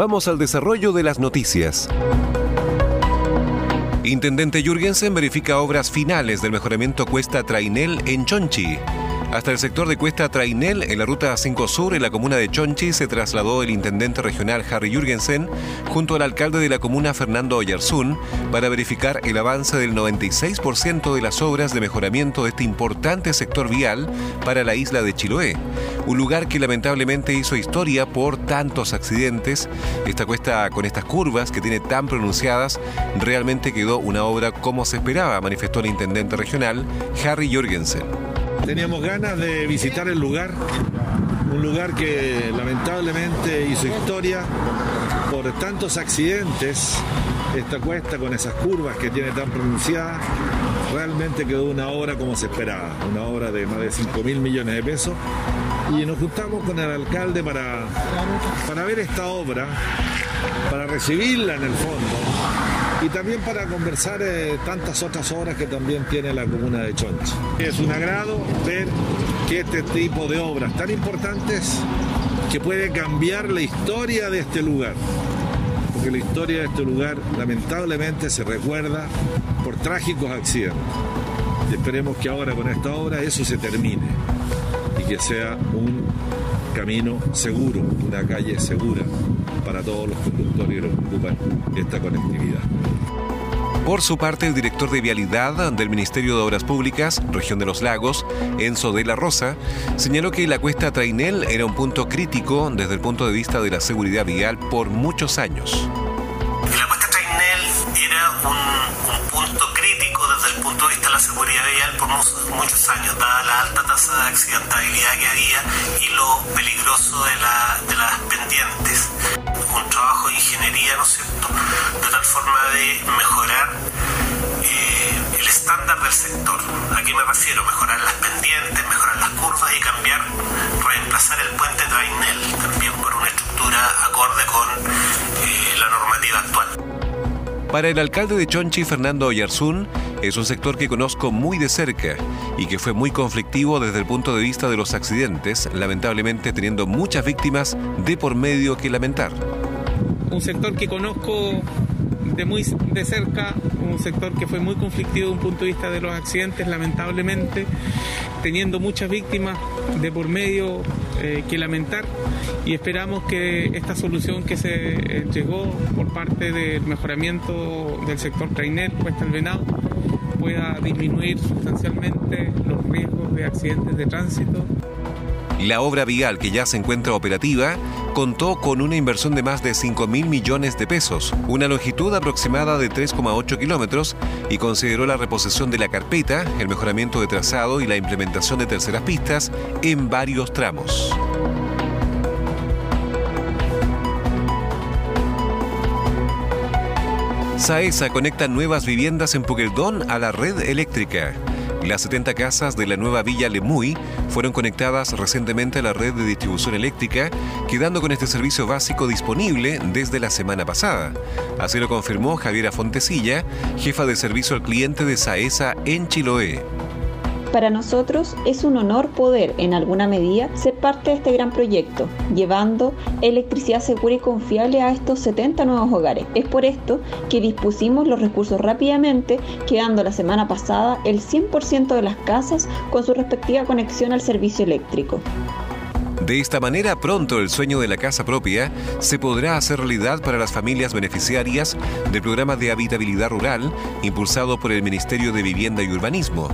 Vamos al desarrollo de las noticias. Intendente Jürgensen verifica obras finales del mejoramiento Cuesta Trainel en Chonchi. Hasta el sector de Cuesta Trainel, en la ruta 5 Sur, en la comuna de Chonchi, se trasladó el intendente regional Harry Jürgensen junto al alcalde de la comuna Fernando Oyarzún para verificar el avance del 96% de las obras de mejoramiento de este importante sector vial para la isla de Chiloé, un lugar que lamentablemente hizo historia por tantos accidentes. Esta cuesta con estas curvas que tiene tan pronunciadas realmente quedó una obra como se esperaba, manifestó el intendente regional Harry Jürgensen. Teníamos ganas de visitar el lugar, un lugar que lamentablemente hizo historia por tantos accidentes. Esta cuesta con esas curvas que tiene tan pronunciadas, realmente quedó una obra como se esperaba, una obra de más de 5 mil millones de pesos. Y nos juntamos con el alcalde para, para ver esta obra, para recibirla en el fondo y también para conversar eh, tantas otras obras que también tiene la comuna de Chonchi. Es un agrado ver que este tipo de obras tan importantes que puede cambiar la historia de este lugar, porque la historia de este lugar lamentablemente se recuerda por trágicos accidentes. esperemos que ahora con esta obra eso se termine y que sea un camino seguro, una calle segura para todos los conductores que ocupan esta conectividad. Por su parte, el director de Vialidad del Ministerio de Obras Públicas, Región de los Lagos, Enzo de la Rosa, señaló que la cuesta Trainel era un punto crítico desde el punto de vista de la seguridad vial por muchos años. La cuesta Trainel era un, punto crítico desde el punto de vista de la seguridad vial por muchos, años, dada la alta tasa de accidentabilidad que había y lo peligroso de, de las pendientes un trabajo de ingeniería, ¿no es cierto?, de tal forma de mejorar eh, el estándar del sector. ¿A qué me refiero? Mejorar las pendientes, mejorar las curvas y cambiar, reemplazar el puente Trainel también por una estructura acorde con eh, la normativa actual. Para el alcalde de Chonchi, Fernando Oyarzún, es un sector que conozco muy de cerca y que fue muy conflictivo desde el punto de vista de los accidentes, lamentablemente teniendo muchas víctimas de por medio que lamentar. Un sector que conozco de muy de cerca, un sector que fue muy conflictivo desde un punto de vista de los accidentes, lamentablemente, teniendo muchas víctimas de por medio eh, que lamentar y esperamos que esta solución que se eh, llegó por parte del mejoramiento del sector trainer, Cuesta el Venado, pueda disminuir sustancialmente los riesgos de accidentes de tránsito. La obra vial que ya se encuentra operativa contó con una inversión de más de 5 mil millones de pesos, una longitud aproximada de 3,8 kilómetros y consideró la reposición de la carpeta, el mejoramiento de trazado y la implementación de terceras pistas en varios tramos. Saesa conecta nuevas viviendas en Puqueldón a la red eléctrica. Las 70 casas de la nueva Villa Lemuy fueron conectadas recientemente a la red de distribución eléctrica, quedando con este servicio básico disponible desde la semana pasada. Así lo confirmó Javiera Fontecilla, jefa de servicio al cliente de Saesa en Chiloé. Para nosotros es un honor poder, en alguna medida, ser parte de este gran proyecto, llevando electricidad segura y confiable a estos 70 nuevos hogares. Es por esto que dispusimos los recursos rápidamente, quedando la semana pasada el 100% de las casas con su respectiva conexión al servicio eléctrico. De esta manera, pronto el sueño de la casa propia se podrá hacer realidad para las familias beneficiarias del programa de habitabilidad rural impulsado por el Ministerio de Vivienda y Urbanismo.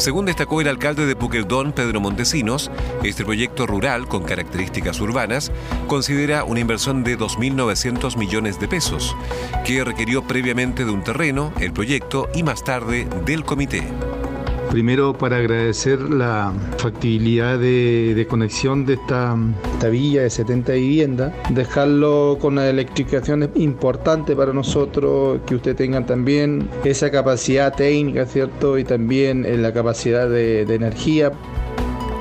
Según destacó el alcalde de Puqueldón, Pedro Montesinos, este proyecto rural con características urbanas considera una inversión de 2.900 millones de pesos, que requirió previamente de un terreno, el proyecto y más tarde del comité. Primero para agradecer la factibilidad de, conexión de esta, villa de 70 viviendas, dejarlo con una electrificación es importante para nosotros, que ustedes tengan también esa capacidad técnica, ¿cierto? Y también eh, la capacidad de energía.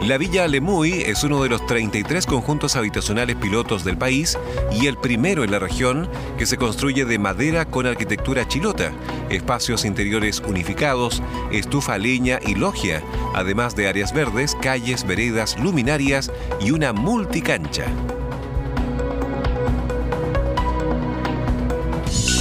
La Villa Lemuy es uno de los 33 conjuntos habitacionales pilotos del país y el primero en la región que se construye de madera con arquitectura chilota, espacios interiores unificados, estufa leña y logia, además de áreas verdes, calles, veredas, luminarias y una multicancha.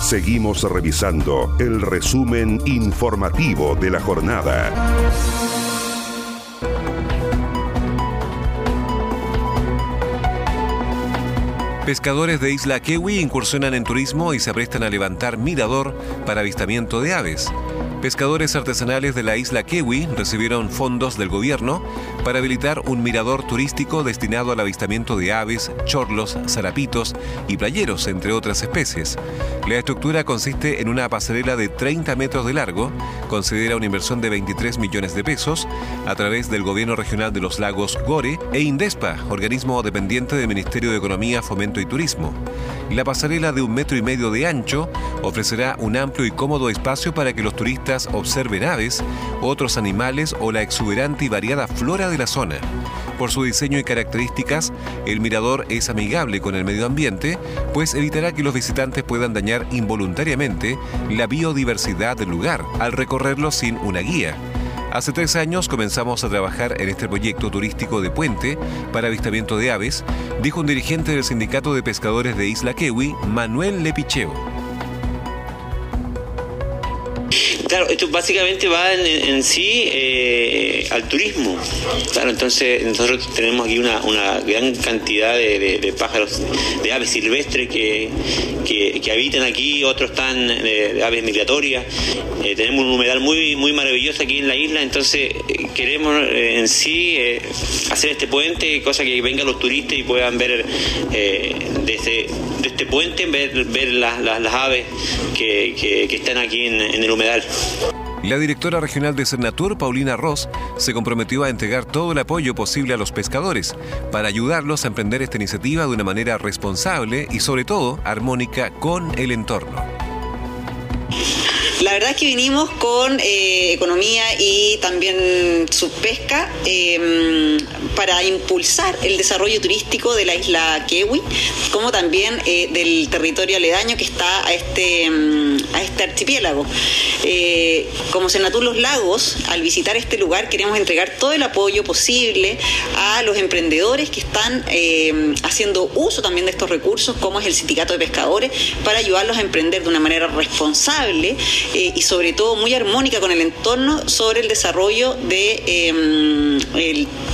Seguimos revisando el resumen informativo de la jornada. Pescadores de Isla Kewi incursionan en turismo y se aprestan a levantar mirador para avistamiento de aves. Pescadores artesanales de la isla Kewi recibieron fondos del gobierno para habilitar un mirador turístico destinado al avistamiento de aves, chorlos, zarapitos y playeros, entre otras especies. La estructura consiste en una pasarela de 30 metros de largo, considera una inversión de 23 millones de pesos, a través del gobierno regional de los lagos Gore e Indespa, organismo dependiente del Ministerio de Economía, Fomento y Turismo. La pasarela de un metro y medio de ancho ofrecerá un amplio y cómodo espacio para que los turistas observen aves, otros animales o la exuberante y variada flora de la zona. Por su diseño y características, el mirador es amigable con el medio ambiente, pues evitará que los visitantes puedan dañar involuntariamente la biodiversidad del lugar al recorrerlo sin una guía. Hace tres años comenzamos a trabajar en este proyecto turístico de puente para avistamiento de aves, dijo un dirigente del Sindicato de Pescadores de Isla Kewi, Manuel Lepicheo. Claro, esto básicamente va en, sí eh, al turismo. Claro, entonces nosotros tenemos aquí una, gran cantidad de, pájaros, de aves silvestres que, habitan aquí, otros están de, aves migratorias. Eh, tenemos un humedal muy muy maravilloso aquí en la isla, entonces eh, queremos en sí hacer este puente, cosa que vengan los turistas y puedan ver de este puente, ver, ver las, aves que, están aquí en el humedal. La directora regional de Cernatur, Paulina Ross, se comprometió a entregar todo el apoyo posible a los pescadores para ayudarlos a emprender esta iniciativa de una manera responsable y sobre todo armónica con el entorno. La verdad es que vinimos con eh, economía y también subpesca em, para impulsar el desarrollo turístico de la isla Kewi, como también eh, del territorio aledaño que está a este, em, a este archipiélago. Eh, como Senatur Los Lagos, al visitar este lugar queremos entregar todo el apoyo posible a los emprendedores que están em, haciendo uso también de estos recursos, como es el Sindicato de Pescadores, para ayudarlos a emprender de una manera responsable eh, y sobre todo muy armónica con el entorno sobre el desarrollo de em,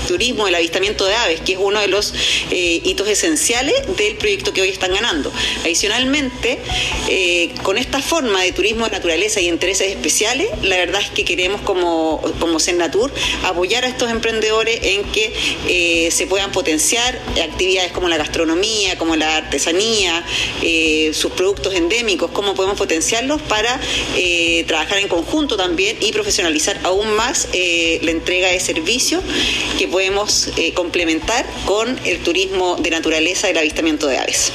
turismo, el avistamiento de aves, que es uno de los eh, hitos esenciales del proyecto que hoy están ganando. Adicionalmente, eh, con esta forma de turismo de naturaleza y intereses especiales, la verdad es que queremos como, como apoyar a estos emprendedores en que se puedan potenciar actividades como la gastronomía, como la artesanía, sus productos endémicos, cómo podemos potenciarlos para trabajar en conjunto también y profesionalizar aún más eh, la entrega de servicios que podemos eh, complementar con el turismo de naturaleza y el avistamiento de aves.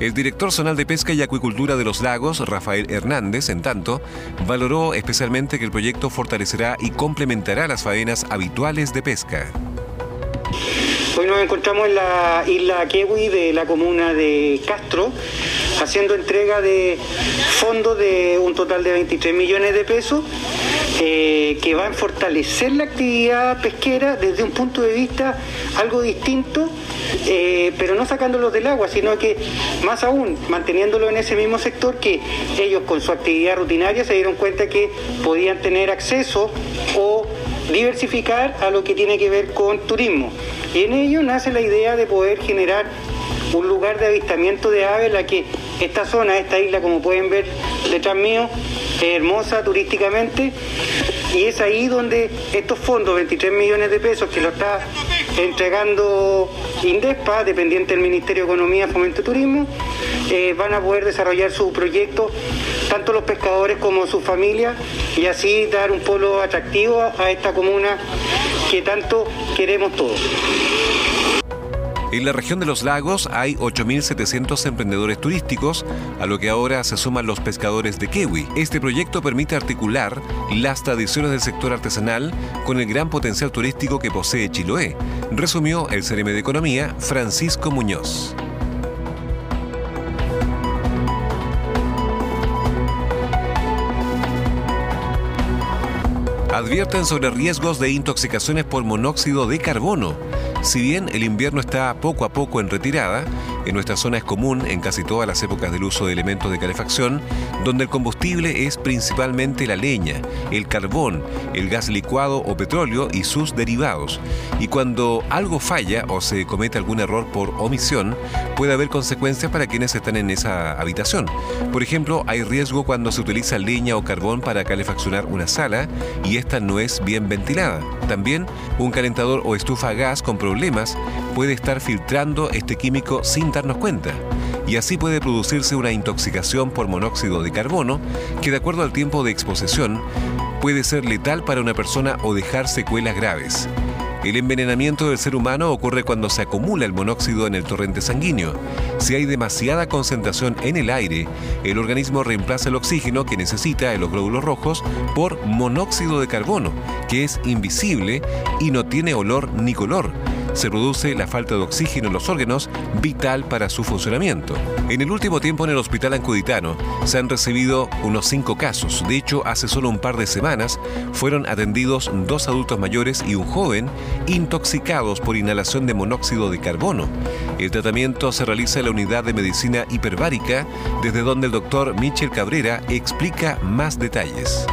El director zonal de pesca y acuicultura de los lagos, Rafael Hernández, en tanto, valoró especialmente que el proyecto fortalecerá y complementará las faenas habituales de pesca. Hoy nos encontramos en la isla Kewi de la comuna de Castro, haciendo entrega de fondos de un total de 23 millones de pesos eh, que van a fortalecer la actividad pesquera desde un punto de vista algo distinto, eh, pero no sacándolos del agua, sino que más aún manteniéndolo en ese mismo sector que ellos con su actividad rutinaria se dieron cuenta que podían tener acceso o diversificar a lo que tiene que ver con turismo. Y en ello nace la idea de poder generar un lugar de avistamiento de aves, la que esta zona, esta isla, como pueden ver detrás mío, es hermosa turísticamente y es ahí donde estos fondos, 23 millones de pesos que lo está entregando Indespa, dependiente del Ministerio de Economía, Fomento y Turismo, eh, van a poder desarrollar su proyecto, tanto los pescadores como sus familias, y así dar un polo atractivo a esta comuna que tanto queremos todos. En la región de los lagos hay 8.700 emprendedores turísticos, a lo que ahora se suman los pescadores de Kewi. Este proyecto permite articular las tradiciones del sector artesanal con el gran potencial turístico que posee Chiloé, resumió el CRM de Economía Francisco Muñoz. Advierten sobre riesgos de intoxicaciones por monóxido de carbono. Si bien el invierno está poco a poco en retirada, en nuestra zona es común en casi todas las épocas del uso de elementos de calefacción, donde el combustible es principalmente la leña, el carbón, el gas licuado o petróleo y sus derivados. Y cuando algo falla o se comete algún error por omisión, puede haber consecuencias para quienes están en esa habitación. Por ejemplo, hay riesgo cuando se utiliza leña o carbón para calefaccionar una sala y esta no es bien ventilada. También un calentador o estufa a gas con problemas puede estar filtrando este químico sin darnos cuenta. Y así puede producirse una intoxicación por monóxido de carbono que de acuerdo al tiempo de exposición puede ser letal para una persona o dejar secuelas graves. El envenenamiento del ser humano ocurre cuando se acumula el monóxido en el torrente sanguíneo. Si hay demasiada concentración en el aire, el organismo reemplaza el oxígeno que necesita en los glóbulos rojos por monóxido de carbono, que es invisible y no tiene olor ni color se produce la falta de oxígeno en los órganos, vital para su funcionamiento. En el último tiempo en el hospital ancuditano se han recibido unos cinco casos. De hecho, hace solo un par de semanas fueron atendidos dos adultos mayores y un joven intoxicados por inhalación de monóxido de carbono. El tratamiento se realiza en la unidad de medicina hiperbárica, desde donde el doctor Michel Cabrera explica más detalles.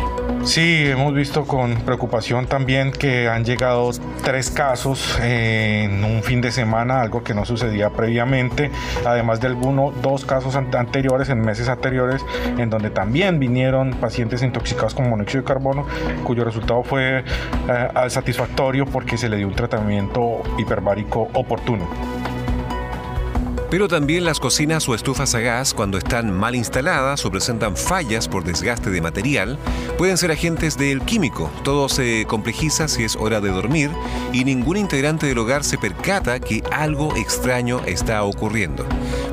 Sí, hemos visto con preocupación también que han llegado tres casos en un fin de semana, algo que no sucedía previamente, además de algunos dos casos anteriores en meses anteriores, en donde también vinieron pacientes intoxicados con monóxido de carbono, cuyo resultado fue eh, satisfactorio porque se le dio un tratamiento hiperbárico oportuno. Pero también las cocinas o estufas a gas, cuando están mal instaladas o presentan fallas por desgaste de material, pueden ser agentes del químico. Todo se complejiza si es hora de dormir y ningún integrante del hogar se percata que algo extraño está ocurriendo.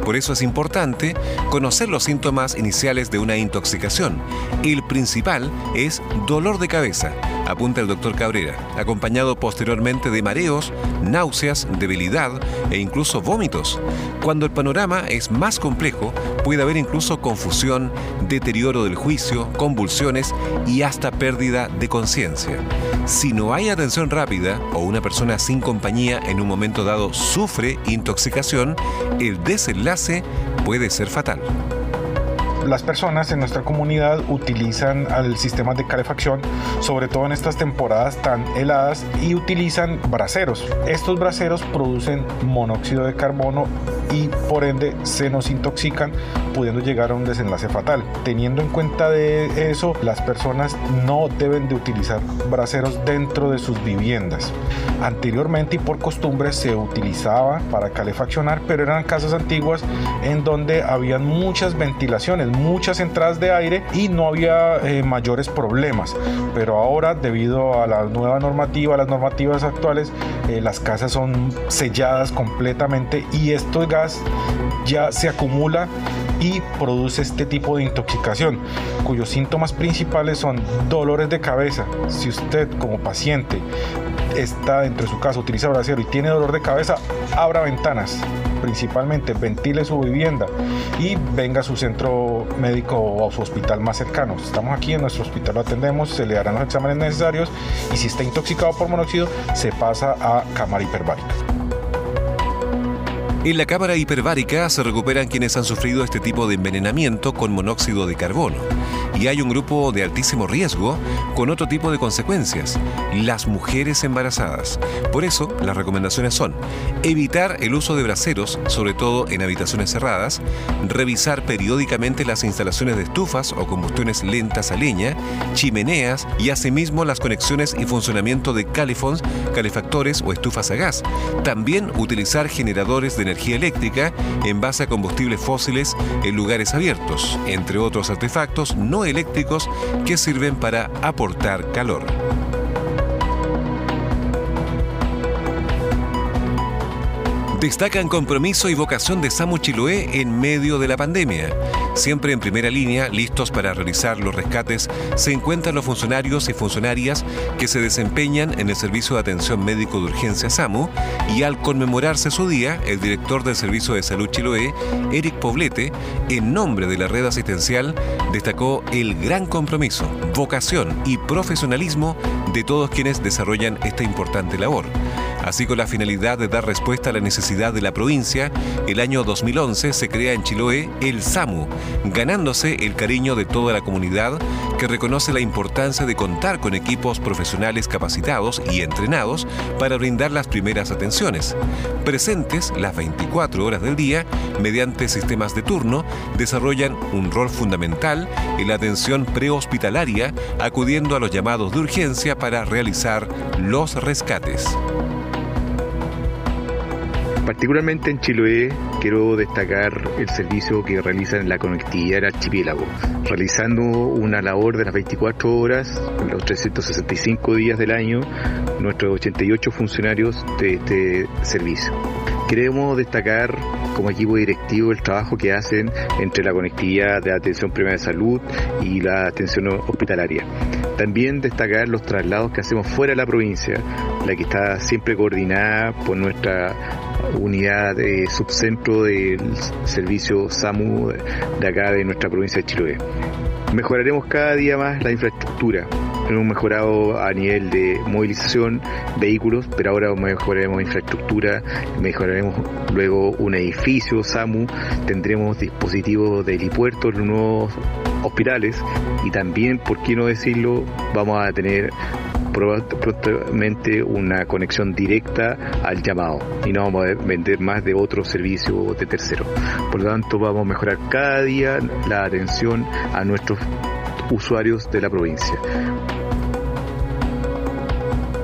Por eso es importante conocer los síntomas iniciales de una intoxicación. El principal es dolor de cabeza, apunta el doctor Cabrera, acompañado posteriormente de mareos, náuseas, debilidad e incluso vómitos. Cuando el panorama es más complejo, puede haber incluso confusión, deterioro del juicio, convulsiones y hasta pérdida de conciencia. Si no hay atención rápida o una persona sin compañía en un momento dado sufre intoxicación, el desenlace puede ser fatal las personas en nuestra comunidad utilizan el sistema de calefacción, sobre todo en estas temporadas tan heladas, y utilizan braseros. Estos braseros producen monóxido de carbono y por ende se nos intoxican, pudiendo llegar a un desenlace fatal. Teniendo en cuenta de eso, las personas no deben de utilizar braseros dentro de sus viviendas. Anteriormente y por costumbre se utilizaba para calefaccionar, pero eran casas antiguas en donde habían muchas ventilaciones, muchas entradas de aire y no había eh, mayores problemas. Pero ahora, debido a la nueva normativa, las normativas actuales, eh, las casas son selladas completamente y esto gas ya se acumula y produce este tipo de intoxicación, cuyos síntomas principales son dolores de cabeza. Si usted como paciente está dentro de su casa, utiliza brasero y tiene dolor de cabeza, abra ventanas principalmente ventile su vivienda y venga a su centro médico o a su hospital más cercano. Estamos aquí en nuestro hospital, lo atendemos, se le darán los exámenes necesarios y si está intoxicado por monóxido se pasa a cámara hiperbárica. En la cámara hiperbárica se recuperan quienes han sufrido este tipo de envenenamiento con monóxido de carbono. Y hay un grupo de altísimo riesgo con otro tipo de consecuencias, las mujeres embarazadas. Por eso, las recomendaciones son evitar el uso de braseros, sobre todo en habitaciones cerradas, revisar periódicamente las instalaciones de estufas o combustiones lentas a leña, chimeneas y asimismo las conexiones y funcionamiento de calefons, calefactores o estufas a gas. También utilizar generadores de energía eléctrica en base a combustibles fósiles en lugares abiertos, entre otros artefactos no eléctricos que sirven para aportar calor. Destacan compromiso y vocación de Samu Chiloé en medio de la pandemia. Siempre en primera línea, listos para realizar los rescates, se encuentran los funcionarios y funcionarias que se desempeñan en el Servicio de Atención Médico de Urgencia SAMU y al conmemorarse su día, el director del Servicio de Salud Chiloé, Eric Poblete, en nombre de la red asistencial, destacó el gran compromiso, vocación y profesionalismo de todos quienes desarrollan esta importante labor. Así con la finalidad de dar respuesta a la necesidad de la provincia, el año 2011 se crea en Chiloé el SAMU, ganándose el cariño de toda la comunidad que reconoce la importancia de contar con equipos profesionales capacitados y entrenados para brindar las primeras atenciones. Presentes las 24 horas del día, mediante sistemas de turno, desarrollan un rol fundamental en la atención prehospitalaria, acudiendo a los llamados de urgencia para realizar los rescates. Particularmente en Chiloé quiero destacar el servicio que realizan la conectividad del archipiélago, realizando una labor de las 24 horas, los 365 días del año, nuestros 88 funcionarios de este servicio. Queremos destacar como equipo directivo el trabajo que hacen entre la conectividad de atención primaria de salud y la atención hospitalaria. También destacar los traslados que hacemos fuera de la provincia, la que está siempre coordinada por nuestra unidad subcentro del servicio SAMU de acá de nuestra provincia de Chiloé. Mejoraremos cada día más la infraestructura. Hemos mejorado a nivel de movilización, vehículos, pero ahora mejoraremos infraestructura, mejoraremos luego un edificio SAMU, tendremos dispositivos de helipuertos, nuevos hospitales y también, por qué no decirlo, vamos a tener probablemente una conexión directa al llamado y no vamos a vender más de otro servicio de tercero. Por lo tanto, vamos a mejorar cada día la atención a nuestros usuarios de la provincia.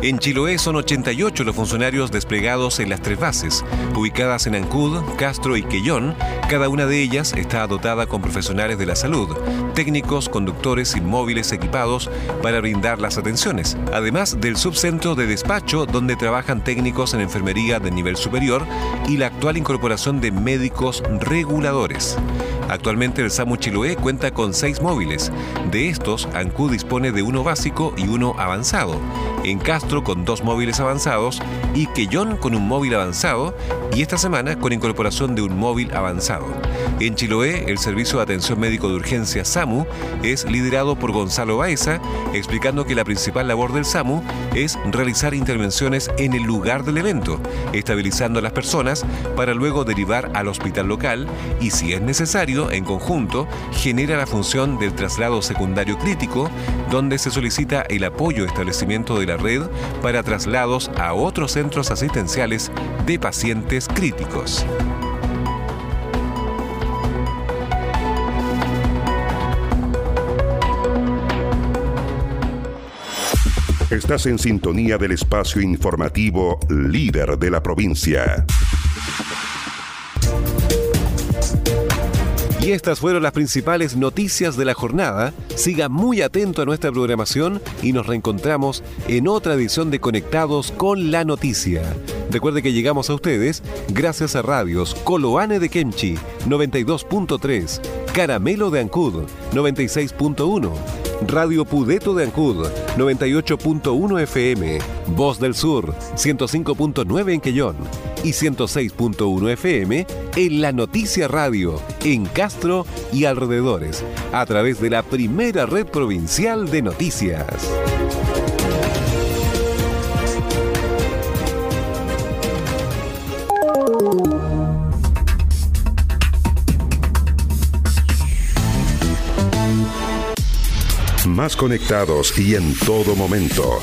En Chiloé son 88 los funcionarios desplegados en las tres bases, ubicadas en Ancud, Castro y Quellón. Cada una de ellas está dotada con profesionales de la salud, técnicos, conductores inmóviles equipados para brindar las atenciones, además del subcentro de despacho donde trabajan técnicos en enfermería de nivel superior y la actual incorporación de médicos reguladores. Actualmente el SAMU Chiloé cuenta con seis móviles. De estos, Ancud dispone de uno básico y uno avanzado. En Castro con dos móviles avanzados y Quellón con un móvil avanzado y esta semana con incorporación de un móvil avanzado. En Chiloé, el Servicio de Atención Médico de Urgencia SAMU es liderado por Gonzalo Baeza, explicando que la principal labor del SAMU es realizar intervenciones en el lugar del evento, estabilizando a las personas para luego derivar al hospital local y, si es necesario, en conjunto, genera la función del traslado secundario crítico, donde se solicita el apoyo establecimiento de la red para traslados a otros centros asistenciales de pacientes críticos. Estás en sintonía del espacio informativo líder de la provincia. Y estas fueron las principales noticias de la jornada. Siga muy atento a nuestra programación y nos reencontramos en otra edición de Conectados con la Noticia. Recuerde que llegamos a ustedes gracias a radios Coloane de Kemchi 92.3, Caramelo de Ancud 96.1, Radio Pudeto de Ancud 98.1 FM, Voz del Sur 105.9 en Quellón y 106.1 FM en La Noticia Radio, en Castro y alrededores, a través de la primera red provincial de noticias. Más conectados y en todo momento.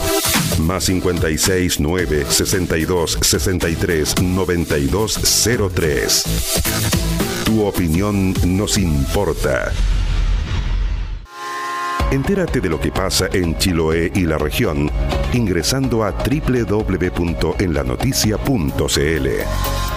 Más 56 9 62 63 92 03. Tu opinión nos importa. Entérate de lo que pasa en Chiloé y la región ingresando a www.enlanoticia.cl.